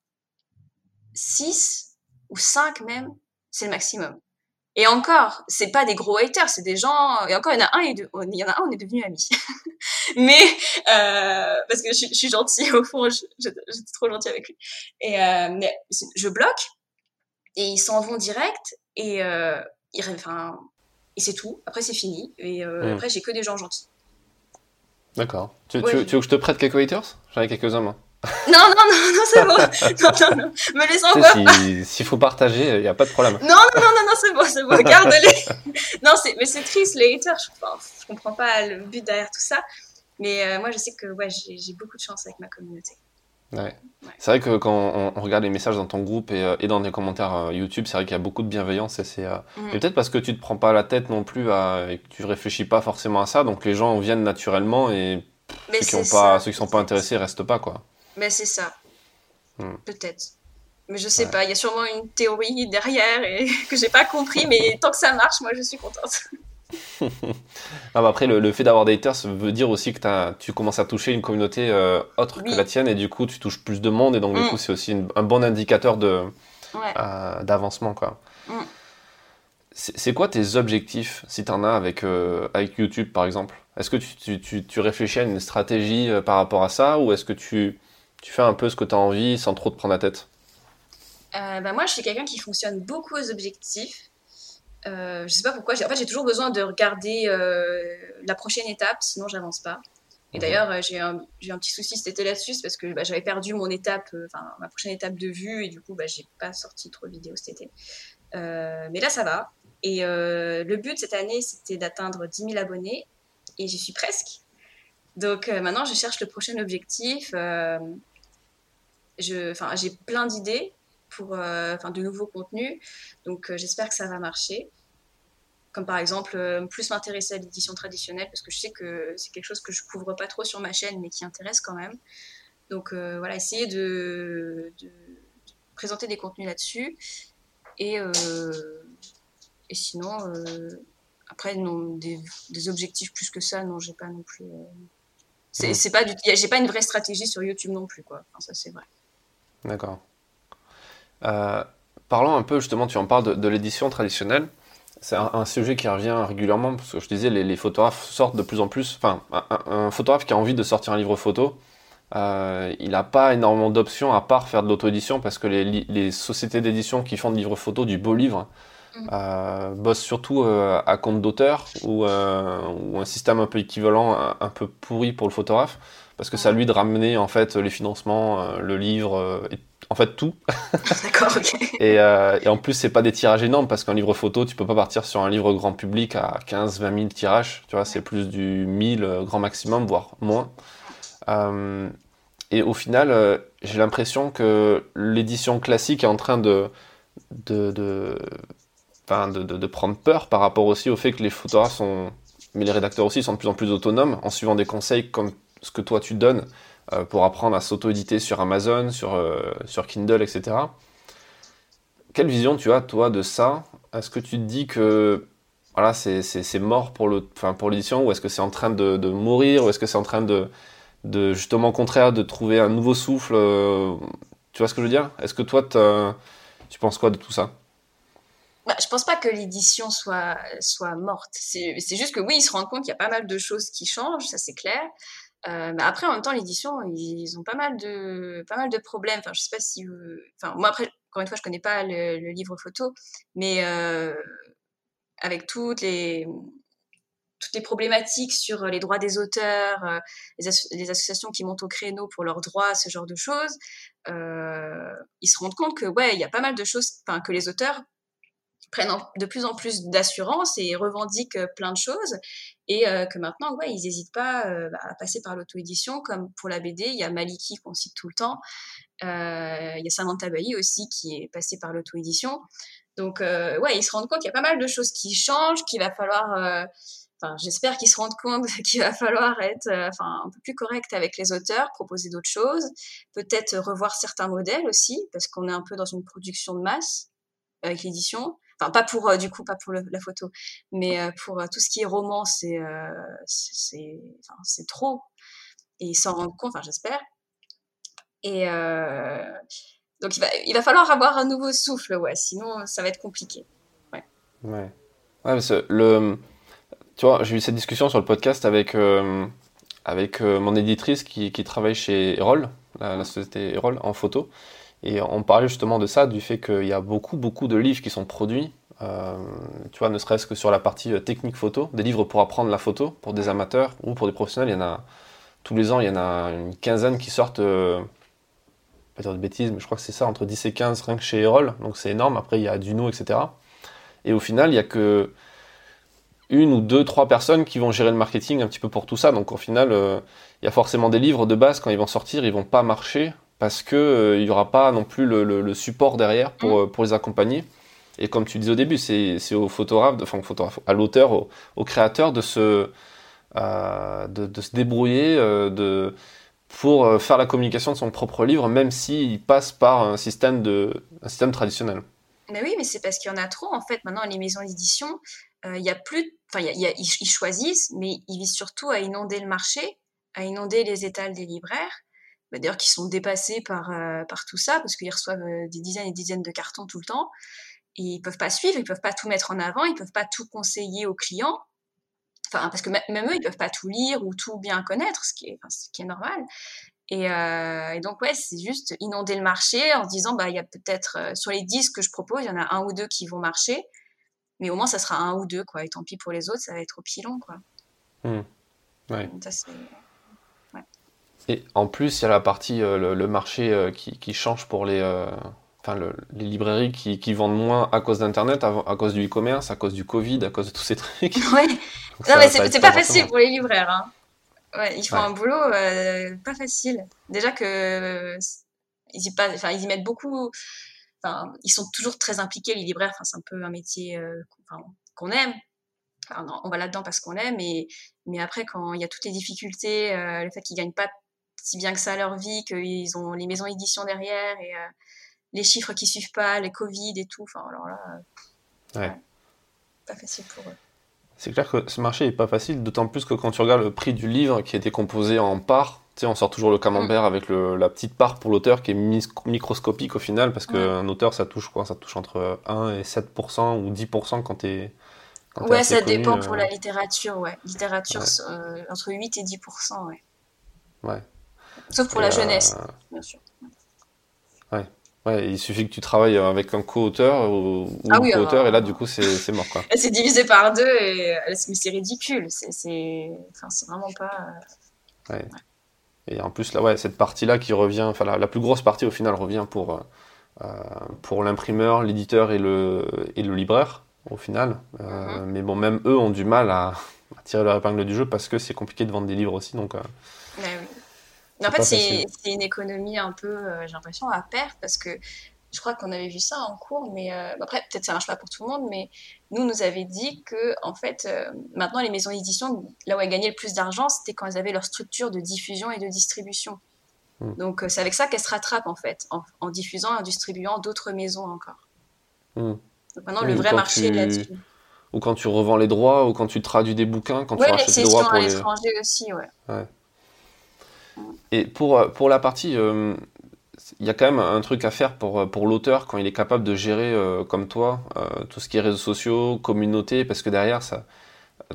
[SPEAKER 1] 6 ou 5 même, c'est le maximum. Et encore, c'est pas des gros haters, c'est des gens. Et encore, il y en a un, et deux- il y en a un, on est devenus amis. Mais euh, parce que je, je suis gentille au fond, je- je- j'étais trop gentille avec lui. Et euh, mais je bloque et ils s'en vont direct et euh, ils, enfin, et c'est tout. Après c'est fini et après j'ai que des gens gentils.
[SPEAKER 2] D'accord. Tu,
[SPEAKER 1] Ouais,
[SPEAKER 2] tu-
[SPEAKER 1] je-
[SPEAKER 2] tu veux que je te prête quelques haters? J'en ai quelques-uns, moi.
[SPEAKER 1] Non non non non c'est bon. non non non, me les
[SPEAKER 2] Tu
[SPEAKER 1] envoie.
[SPEAKER 2] sais, s'il faut partager, il n'y a pas de problème.
[SPEAKER 1] Non, non, non, non, non, c'est bon, c'est bon, garde-les. non, mais c'est triste, les haters, je, enfin, je comprends pas le but derrière tout ça. Mais euh, moi, je sais que ouais, j'ai, beaucoup de chance avec ma communauté.
[SPEAKER 2] Ouais. C'est vrai que quand on, on regarde les messages dans ton groupe et, euh, et dans les commentaires euh, YouTube, c'est vrai qu'il y a beaucoup de bienveillance. Et, c'est, euh,
[SPEAKER 1] Mm.
[SPEAKER 2] peut-être parce que tu te prends pas la tête non plus à, et que tu réfléchis pas forcément à ça, donc les gens viennent naturellement et ceux qui ont pas, ceux qui sont pas intéressés restent pas quoi.
[SPEAKER 1] Mais c'est ça. Hmm. Peut-être. Mais je sais pas, il y a sûrement une théorie derrière et que j'ai pas compris, mais tant que ça marche, moi je suis contente.
[SPEAKER 2] après, le, fait d'avoir des haters veut dire aussi que tu commences à toucher une communauté euh, autre que la tienne et du coup tu touches plus de monde et donc du mm. coup c'est aussi un bon indicateur de euh, d'avancement quoi. Mm. C'est quoi tes objectifs si tu en as avec, euh, avec YouTube par exemple? Est-ce que tu, tu, tu, réfléchis à une stratégie par rapport à ça ou est-ce que tu, tu fais un peu ce que tu as envie sans trop te prendre la tête
[SPEAKER 1] bah Moi je suis quelqu'un qui fonctionne beaucoup aux objectifs. Euh, je sais pas pourquoi. En fait, j'ai toujours besoin de regarder euh, la prochaine étape, sinon j'avance pas. Et mhm. d'ailleurs, euh, j'ai un, un, petit souci cet été là-dessus, parce que bah, j'avais perdu mon étape, enfin ma prochaine étape de vue, et du coup, bah, j'ai pas sorti trop de vidéos cet été. mais là, ça va. Et le but cette année, c'était d'atteindre 10 000 abonnés, et j'y suis presque. Donc maintenant, je cherche le prochain objectif. J'ai plein d'idées, pour euh, de nouveaux contenus. Donc euh, j'espère que ça va marcher. Comme par exemple, euh, plus m'intéresser à l'édition traditionnelle parce que je sais que c'est quelque chose que je couvre pas trop sur ma chaîne mais qui intéresse quand même. Donc voilà, essayer de, présenter des contenus là-dessus. Et, et sinon, après, non, des, objectifs plus que ça, non, j'ai pas non plus. C'est pas j'ai pas une vraie stratégie sur YouTube non plus, quoi. Enfin, ça, c'est vrai.
[SPEAKER 2] D'accord. Euh, parlons un peu, justement, tu en parles de, l'édition traditionnelle. C'est un, sujet qui revient régulièrement, parce que je disais, les, photographes sortent de plus en plus. Enfin, un, photographe qui a envie de sortir un livre photo, euh, il n'a pas énormément d'options à part faire de l'auto-édition, parce que les, sociétés d'édition qui font de livres photo, du beau livre, mm. euh, bossent surtout à compte d'auteur ou, un système un peu équivalent, un, peu pourri pour le photographe, parce que ça lui de ramener en fait les financements, le livre et en fait tout.
[SPEAKER 1] D'accord, ok.
[SPEAKER 2] Euh, et, en plus, c'est pas des tirages énormes parce qu'un livre photo, tu peux pas partir sur un livre grand public à 15, 20 000 tirages. Tu vois, c'est plus du 1000 euh, grand maximum, voire moins. Euh, et au final, j'ai l'impression que l'édition classique est en train de de, de, de, prendre peur par rapport aussi au fait que les photographes sont, mais les rédacteurs aussi, sont de plus en plus autonomes en suivant des conseils comme ce que toi tu donnes euh, pour apprendre à s'auto-éditer sur Amazon, sur, euh, sur Kindle, etc. Quelle vision tu as, toi, de ça? Est-ce que tu te dis que voilà, c'est mort pour l'édition ou est-ce que c'est en train de, de, mourir ou est-ce que c'est en train de, de, justement au contraire de trouver un nouveau souffle euh, Tu vois ce que je veux dire? Est-ce que toi, tu penses quoi de tout ça?
[SPEAKER 1] Bah, je pense pas que l'édition soit, soit morte. C'est juste que oui, ils se rendent compte qu'il y a pas mal de choses qui changent, ça c'est clair. Euh, mais après, en même temps, l'édition, ils ont pas mal de, pas mal de problèmes. Enfin, je sais pas si, enfin, moi après, encore une fois, je connais pas le, livre photo, mais euh, avec toutes les, toutes les problématiques sur les droits des auteurs, euh, les, associations qui montent au créneau pour leurs droits, ce genre de choses, ils se rendent compte que ouais, il y a pas mal de choses, que les auteurs prennent de plus en plus d'assurance et revendiquent plein de choses et euh, que maintenant ouais ils n'hésitent pas euh, bah, à passer par l'auto-édition comme pour la BD il y a Maliki qu'on cite tout le temps euh, il y a Samantha Bailly aussi qui est passée par l'auto-édition donc ouais ils se rendent compte qu'il y a pas mal de choses qui changent qu'il va falloir Enfin, j'espère qu'ils se rendent compte qu'il va falloir être enfin, un peu plus correct avec les auteurs, proposer d'autres choses, peut-être revoir certains modèles aussi, parce qu'on est un peu dans une production de masse avec l'édition. Enfin, pas pour, euh, du coup, pas pour la photo, mais euh, pour euh, tout ce qui est roman, c'est c'est enfin, trop. Et ils s'en rendent compte, j'espère. Et donc, il va, il va falloir avoir un nouveau souffle, ouais, sinon ça va être compliqué. Ouais.
[SPEAKER 2] Ouais. Ouais, parce que le. Tu vois, j'ai eu cette discussion sur le podcast avec, avec mon éditrice qui, travaille chez Erol, la société Erol, en photo. Et on parlait justement de ça, du fait qu'il y a beaucoup, beaucoup de livres qui sont produits, euh, tu vois, ne serait-ce que sur la partie euh, technique photo, des livres pour apprendre la photo, pour des amateurs ou pour des professionnels. Il y en a, tous les ans, il y en a une quinzaine qui sortent, euh, pas dire de bêtises, mais je crois que c'est ça, entre 10 et 15 rien que chez Erol, donc c'est énorme. Après, il y a Duno, etc. Et au final, il n'y a que une ou deux, trois personnes qui vont gérer le marketing un petit peu pour tout ça. Donc au final, il y a forcément des livres de base, quand ils vont sortir, ils vont pas marcher parce qu'il euh, n'y aura pas non plus le, support derrière pour, mm. euh, pour les accompagner. Et comme tu disais au début, c'est au photographe, enfin au photographe, à l'auteur, au, créateur de se, de, se débrouiller de, pour faire la communication de son propre livre, même s'il passe par un système, de, un système traditionnel.
[SPEAKER 1] Mais oui, mais c'est parce qu'il y en a trop. En fait, maintenant, les maisons d'édition, il y a plus. Enfin, ils choisissent, mais ils visent surtout à inonder le marché, à inonder les étals des libraires. Bah, d'ailleurs, qui sont dépassés par, par tout ça, parce qu'ils reçoivent des dizaines et dizaines de cartons tout le temps. Et ils peuvent pas suivre, ils peuvent pas tout mettre en avant, ils peuvent pas tout conseiller aux clients. Enfin, parce que même eux, ils peuvent pas tout lire ou tout bien connaître, ce qui est, ce qui est normal. Et, euh, et, donc, ouais, c'est juste inonder le marché en se disant, bah, il y a peut-être, euh, sur les 10 que je propose, il y en a un ou deux qui vont marcher, mais au moins, ça sera un ou deux, quoi. Et tant pis pour les autres, ça va être au pilon, quoi.
[SPEAKER 2] Mmh. Ouais. Et en plus, il y a la partie, euh, le, marché euh, qui, qui, change pour les, euh, enfin, le, les librairies qui, qui, vendent moins à cause d'Internet, à, à, cause du e-commerce, à cause du Covid, à cause de tous ces trucs.
[SPEAKER 1] Ouais. non, mais c'est pas, pas facile pour les libraires. Hein. Ouais, ils font un boulot pas facile. Déjà que ils y pas, enfin ils y mettent beaucoup. Ils sont toujours très impliqués les libraires. C'est un peu un métier qu'on aime. Enfin, on va là-dedans parce qu'on aime. Mais mais après, quand il y a toutes les difficultés, le fait qu'ils gagnent pas si bien que ça leur vie, qu'ils ont les maisons édition derrière et les chiffres qui suivent pas, les Covid et tout. Enfin, alors là, ouais. pas facile pour eux.
[SPEAKER 2] C'est clair que ce marché n'est pas facile, d'autant plus que quand tu regardes le prix du livre qui a été composé en parts, tu sais, on sort toujours le camembert mm. avec le, la petite part pour l'auteur qui est microscopique au final, parce qu'un auteur, ça touche quoi? Ça touche entre 1 et 7% ou 10% quand tu es.
[SPEAKER 1] ouais, ça dépend pour euh. la littérature, ouais. Littérature, euh, entre 8 et 10%, ouais.
[SPEAKER 2] Ouais.
[SPEAKER 1] Sauf pour la jeunesse, euh, bien sûr.
[SPEAKER 2] Ouais. Ouais, il suffit que tu travailles avec un co-auteur ou, ah un co-auteur, et là, du coup, c'est mort. Quoi.
[SPEAKER 1] c'est divisé par deux, et, mais c'est ridicule. C'est enfin, vraiment pas.
[SPEAKER 2] Euh, ouais. Et en plus, là, ouais, cette partie-là qui revient, enfin, la, plus grosse partie, au final, revient pour, euh, pour l'imprimeur, l'éditeur et le, et le libraire, au final. Euh, mm-hmm. Mais bon, même eux ont du mal à, tirer leur épingle du jeu parce que c'est compliqué de vendre des livres aussi. Donc,
[SPEAKER 1] oui. En fait, c'est une économie un peu, euh, j'ai l'impression, à perte parce que je crois qu'on avait vu ça en cours, mais euh, après, peut-être ça marche pas pour tout le monde, mais nous, nous avait dit que, en fait, euh, maintenant, les maisons d'édition, là où elles gagnaient le plus d'argent, c'était quand elles avaient leur structure de diffusion et de distribution. Hmm. Donc, c'est avec ça qu'elles se rattrapent, en fait, en, diffusant et en distribuant d'autres maisons encore. Hmm. Donc maintenant, le vrai marché est là-dessus.
[SPEAKER 2] Ou quand tu revends les droits, ou quand tu traduis des bouquins, quand tu rachètes les droits
[SPEAKER 1] pour les... l'étranger aussi, ouais. ouais.
[SPEAKER 2] Et pour, euh, pour la partie, euh, il y a quand même un truc à faire pour, euh, pour l'auteur quand il est capable de gérer, comme toi, tout ce qui est réseaux sociaux, communauté, parce que derrière, ça,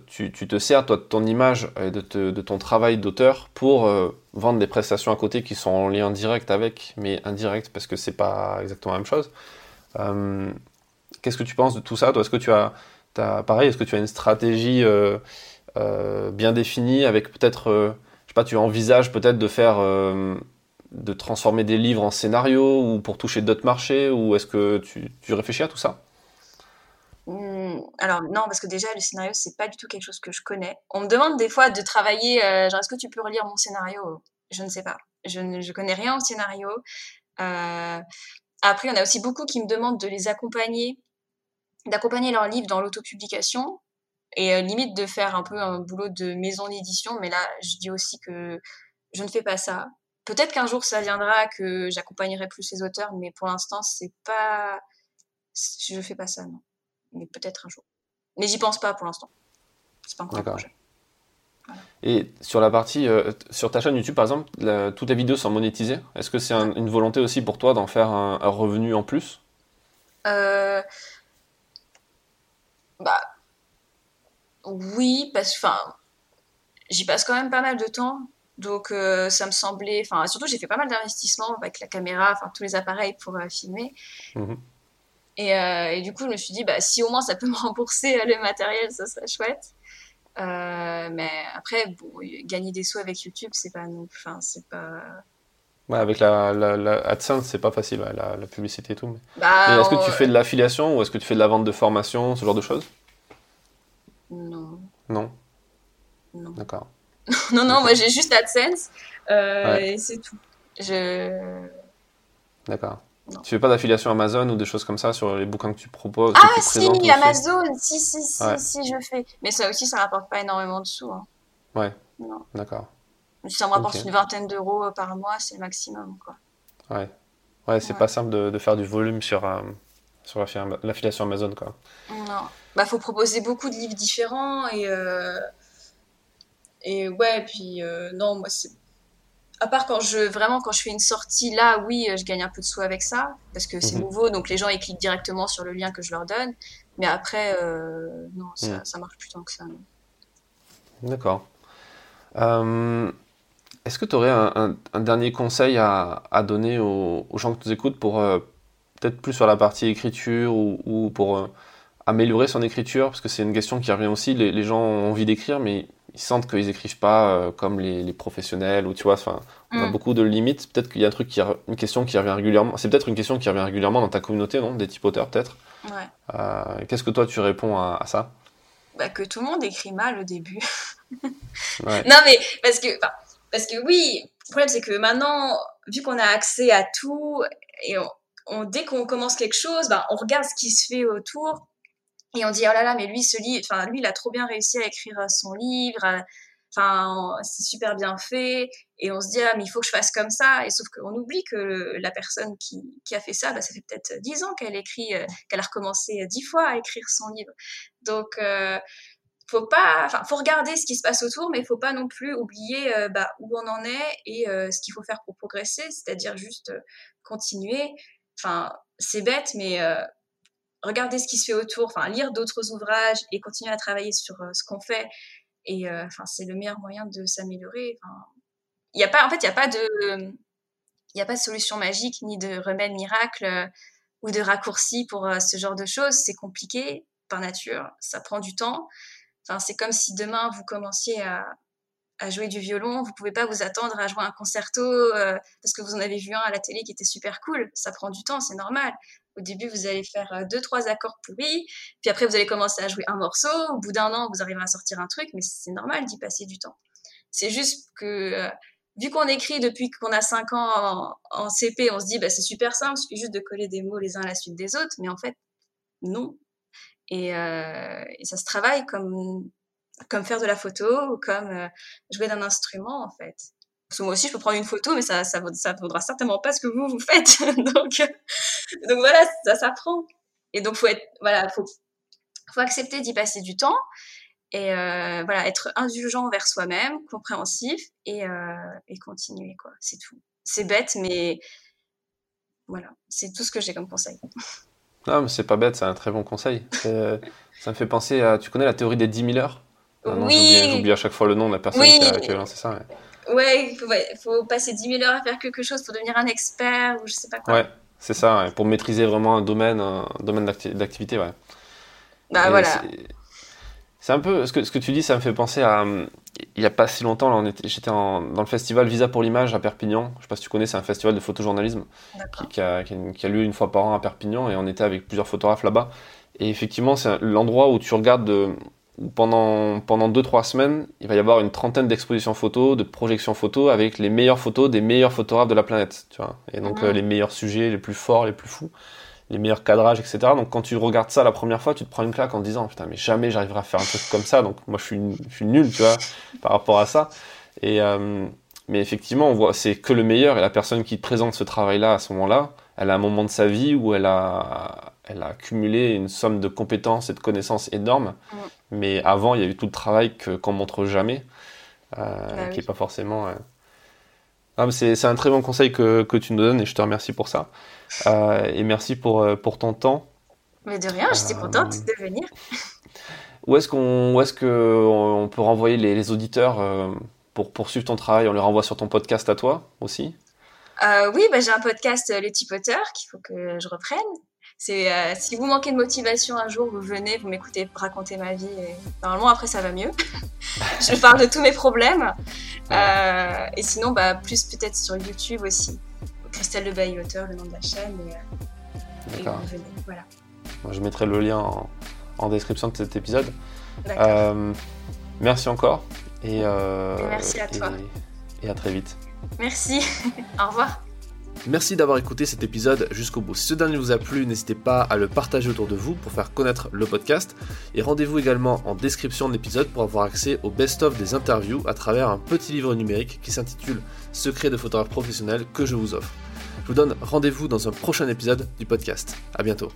[SPEAKER 2] tu, tu te sers, toi, de ton image et de, de ton travail d'auteur pour vendre des prestations à côté qui sont en lien direct avec, mais indirect, parce que c'est pas exactement la même chose. Qu'est-ce que tu penses de tout ça est-ce que tu as, as pareil, est-ce que tu as une stratégie bien définie avec peut-être tu envisages peut-être de faire, euh, de transformer des livres en scénario ou pour toucher d'autres marchés ou est-ce que tu, réfléchis à tout ça?
[SPEAKER 1] Alors non, parce que déjà le scénario c'est pas du tout quelque chose que je connais. On me demande des fois de travailler, euh, genre est-ce que tu peux relire mon scénario? Je ne sais pas. Je ne connais rien au scénario. Euh, après, on a aussi beaucoup qui me demandent de les accompagner, d'accompagner leurs livres dans l'autopublication et euh, limite de faire un peu un boulot de maison d'édition. Mais là, je dis aussi que je ne fais pas ça. Peut-être qu'un jour ça viendra, que j'accompagnerai plus les auteurs, mais pour l'instant, c'est pas. Je fais pas ça, non. Mais peut-être un jour. Mais j'y pense pas pour l'instant. C'est pas encore un projet.
[SPEAKER 2] Et sur la partie, euh, sur ta chaîne YouTube par exemple, toutes tes vidéos sont monétisées. Est-ce que c'est une volonté aussi pour toi d'en faire un, un, revenu en plus?
[SPEAKER 1] Euh... Bah, oui, parce que j'y passe quand même pas mal de temps. Donc euh, ça me semblait, enfin surtout j'ai fait pas mal d'investissements avec la caméra, enfin tous les appareils pour euh, filmer. Mhm. Euh, et, du coup je me suis dit bah si au moins ça peut me rembourser le matériel, ça serait chouette. mais après bon, gagner des sous avec YouTube c'est pas enfin c'est pas.
[SPEAKER 2] Ouais, avec la, la, AdSense, c'est pas facile, la, publicité et tout. Bah, est-ce que tu fais de l'affiliation ou est-ce que tu fais de la vente de formation, ce genre de choses?
[SPEAKER 1] Non.
[SPEAKER 2] Non
[SPEAKER 1] Non.
[SPEAKER 2] D'accord.
[SPEAKER 1] non, non, moi j'ai juste AdSense euh, et c'est tout. Je.
[SPEAKER 2] D'accord. Tu fais pas d'affiliation Amazon ou des choses comme ça sur les bouquins que tu proposes
[SPEAKER 1] Ah si, Amazon, si, si, si, si, je fais. Mais ça aussi, ça rapporte pas énormément de sous. Hein.
[SPEAKER 2] Ouais.
[SPEAKER 1] Non.
[SPEAKER 2] D'accord.
[SPEAKER 1] Ça me rapporte une vingtaine d'euros par mois, c'est le maximum, quoi.
[SPEAKER 2] Ouais. Ouais, c'est
[SPEAKER 1] Ouais.
[SPEAKER 2] pas simple de, de faire du volume sur, euh, sur l'affi- l'affiliation Amazon, quoi.
[SPEAKER 1] Non. Bah, faut proposer beaucoup de livres différents et euh, et ouais, puis euh, non, moi c'est à part quand je vraiment quand je fais une sortie là, oui, je gagne un peu de sous avec ça parce que c'est
[SPEAKER 2] Mhm.
[SPEAKER 1] nouveau, donc les gens ils cliquent directement sur le lien que je leur donne. Mais après, euh, non, ça,
[SPEAKER 2] Mhm.
[SPEAKER 1] ça marche plus tant que ça.
[SPEAKER 2] D'accord. Est-ce que tu aurais un, un- un dernier conseil à, à donner aux, aux gens qui nous écoutent pour peut-être plus sur la partie écriture ou, ou pour euh, améliorer son écriture? Parce que c'est une question qui revient aussi. Les, les gens ont envie d'écrire, mais ils sentent qu'ils écrivent pas euh, comme les, les professionnels ou tu vois, enfin, on a
[SPEAKER 1] Mm.
[SPEAKER 2] beaucoup de limites. Peut-être qu'il y a un truc qui, une question qui revient régulièrement. C'est peut-être une question qui revient régulièrement dans ta communauté, non? Des typoteurs, peut-être?
[SPEAKER 1] Ouais.
[SPEAKER 2] Euh, qu'est-ce que toi tu réponds à, à ça?
[SPEAKER 1] Bah, que tout le monde écrit mal au début.
[SPEAKER 2] Ouais.
[SPEAKER 1] Non, mais parce que, parce que oui, le problème c'est que maintenant, vu qu'on a accès à tout, et on, on- dès qu'on commence quelque chose, ben, on regarde ce qui se fait autour et on dit oh là là, mais lui, enfin, lui, il a trop bien réussi à écrire euh, son livre, euh, enfin, c'est super bien fait, et on se dit ah, mais il faut que je fasse comme ça, et sauf qu'on oublie que la personne qui, a fait ça, bah, ça fait peut-être dix ans qu'elle écrit, euh, qu'elle a recommencé dix fois à écrire son livre. Donc, euh, faut pas, faut regarder ce qui se passe autour, mais faut pas non plus oublier bah, où on en est et ce qu'il faut faire pour progresser, c'est-à-dire juste continuer. Enfin, c'est bête, mais euh, regarder ce qui se fait autour, enfin, lire d'autres ouvrages et continuer à travailler sur euh, ce qu'on fait. Et euh, enfin, c'est le meilleur moyen de s'améliorer. Il y a pas, en fait, il y a pas de, a pas de solution magique ni de remède miracle euh, ou de raccourci pour ce genre de choses. C'est compliqué par nature, ça prend du temps. Enfin, c'est comme si demain vous commenciez à, à jouer du violon, vous pouvez pas vous attendre à jouer un concerto euh, parce que vous en avez vu un à la télé qui était super cool. Ça prend du temps, c'est normal. Au début, vous allez faire euh, deux, trois accords pourris, puis après, vous allez commencer à jouer un morceau. Au bout d'un an, vous arriverez à sortir un truc, mais c'est normal d'y passer du temps. C'est juste que, euh, vu qu'on écrit depuis qu'on a 5 ans en, en CP, on se dit, bah, c'est super simple, il suffit juste de coller des mots les uns à la suite des autres, mais en fait, non. Et, euh, et ça se travaille comme, comme faire de la photo ou comme euh, jouer d'un instrument, en fait. Parce que moi aussi, je peux prendre une photo, mais ça, ça, vaudra certainement pas ce que vous, vous faites. donc, euh, donc voilà, ça s'apprend. Et donc, faut être, voilà, faut, faut accepter d'y passer du temps et euh, voilà, être indulgent envers soi-même, compréhensif et, et continuer, quoi. C'est tout. C'est bête, mais voilà, c'est tout ce que j'ai comme conseil.
[SPEAKER 2] Non, mais c'est pas bête, c'est un très bon conseil. Ça me fait penser à. Tu connais la théorie des 10 000 heures? Ah non,
[SPEAKER 1] Oui.
[SPEAKER 2] j'oublie- à chaque fois le nom de la personne
[SPEAKER 1] Oui.
[SPEAKER 2] qui, a, qui a lancé ça. ouais.
[SPEAKER 1] Ouais, il faut, ouais, faut passer 10 000 heures à faire quelque chose pour devenir un expert ou je sais pas quoi.
[SPEAKER 2] Ouais, c'est ça, ouais, pour maîtriser vraiment un domaine, un domaine d'acti- d'activité, ouais.
[SPEAKER 1] Bah
[SPEAKER 2] Et
[SPEAKER 1] voilà.
[SPEAKER 2] c'est- un peu ce que, ce que tu dis, ça me fait penser à. Il n'y a pas si longtemps, j'étais dans le festival Visa pour l'image à Perpignan. Je sais pas si tu connais, c'est un festival de photojournalisme qui, a, qui lieu une fois par an à Perpignan et on était avec plusieurs photographes là-bas. Et effectivement, c'est l'endroit où tu regardes de- où pendant, pendant 2-3 semaines, il va y avoir une trentaine d'expositions photos, de projections photos avec les meilleures photos des meilleurs photographes de la planète. Tu vois et donc
[SPEAKER 1] Mhm.
[SPEAKER 2] euh, les meilleurs sujets, les plus forts, les plus fous, les meilleurs cadrages, etc. Donc quand tu regardes ça la première fois, tu te prends une claque en te disant putain, mais jamais j'arriverai à faire un truc comme ça. Donc moi je suis, je suis nul, tu vois, par rapport à ça. Et, euh, mais effectivement, on voit, c'est que le meilleur et la personne qui te présente ce travail-là à ce moment-là, elle a un moment de sa vie où elle a, elle a accumulé une somme de compétences et de connaissances énormes.
[SPEAKER 1] Mm.
[SPEAKER 2] Mais avant, il y a eu tout le travail que, qu'on montre jamais, euh,
[SPEAKER 1] Bah
[SPEAKER 2] qui
[SPEAKER 1] oui.
[SPEAKER 2] est pas forcément. euh, ah, mais c'est, un très bon conseil que, que tu nous donnes et je te remercie pour ça. Euh, et merci pour, pour ton temps.
[SPEAKER 1] Mais de rien, j'étais contente de venir.
[SPEAKER 2] Où est-ce qu'on, où est-ce que on, peut renvoyer les, les auditeurs pour poursuivre ton travail? On les renvoie sur ton podcast à toi aussi?
[SPEAKER 1] Oui, bah, j'ai un podcast, Le Tipoteur, qu'il faut que je reprenne. C'est euh, si vous manquez de motivation un jour, vous venez, vous m'écoutez raconter ma vie. Et normalement, après, ça va mieux. je parle de tous mes problèmes. Euh, et sinon, bah, plus peut-être sur YouTube aussi. Christelle Le Bailly Auteur, le nom de la chaîne. Et, euh, et venez. Voilà.
[SPEAKER 2] Je mettrai le lien en, en description de cet épisode. Euh, merci encore. Et,
[SPEAKER 1] Merci à toi.
[SPEAKER 2] Et à très vite.
[SPEAKER 1] Merci. Au revoir.
[SPEAKER 2] Merci d'avoir écouté cet épisode jusqu'au bout. Si ce dernier vous a plu, n'hésitez pas à le partager autour de vous pour faire connaître le podcast. Et rendez-vous également en description de l'épisode pour avoir accès au best-of des interviews à travers un petit livre numérique qui s'intitule Secret de photographe professionnel que je vous offre. Je vous donne rendez-vous dans un prochain épisode du podcast. A bientôt.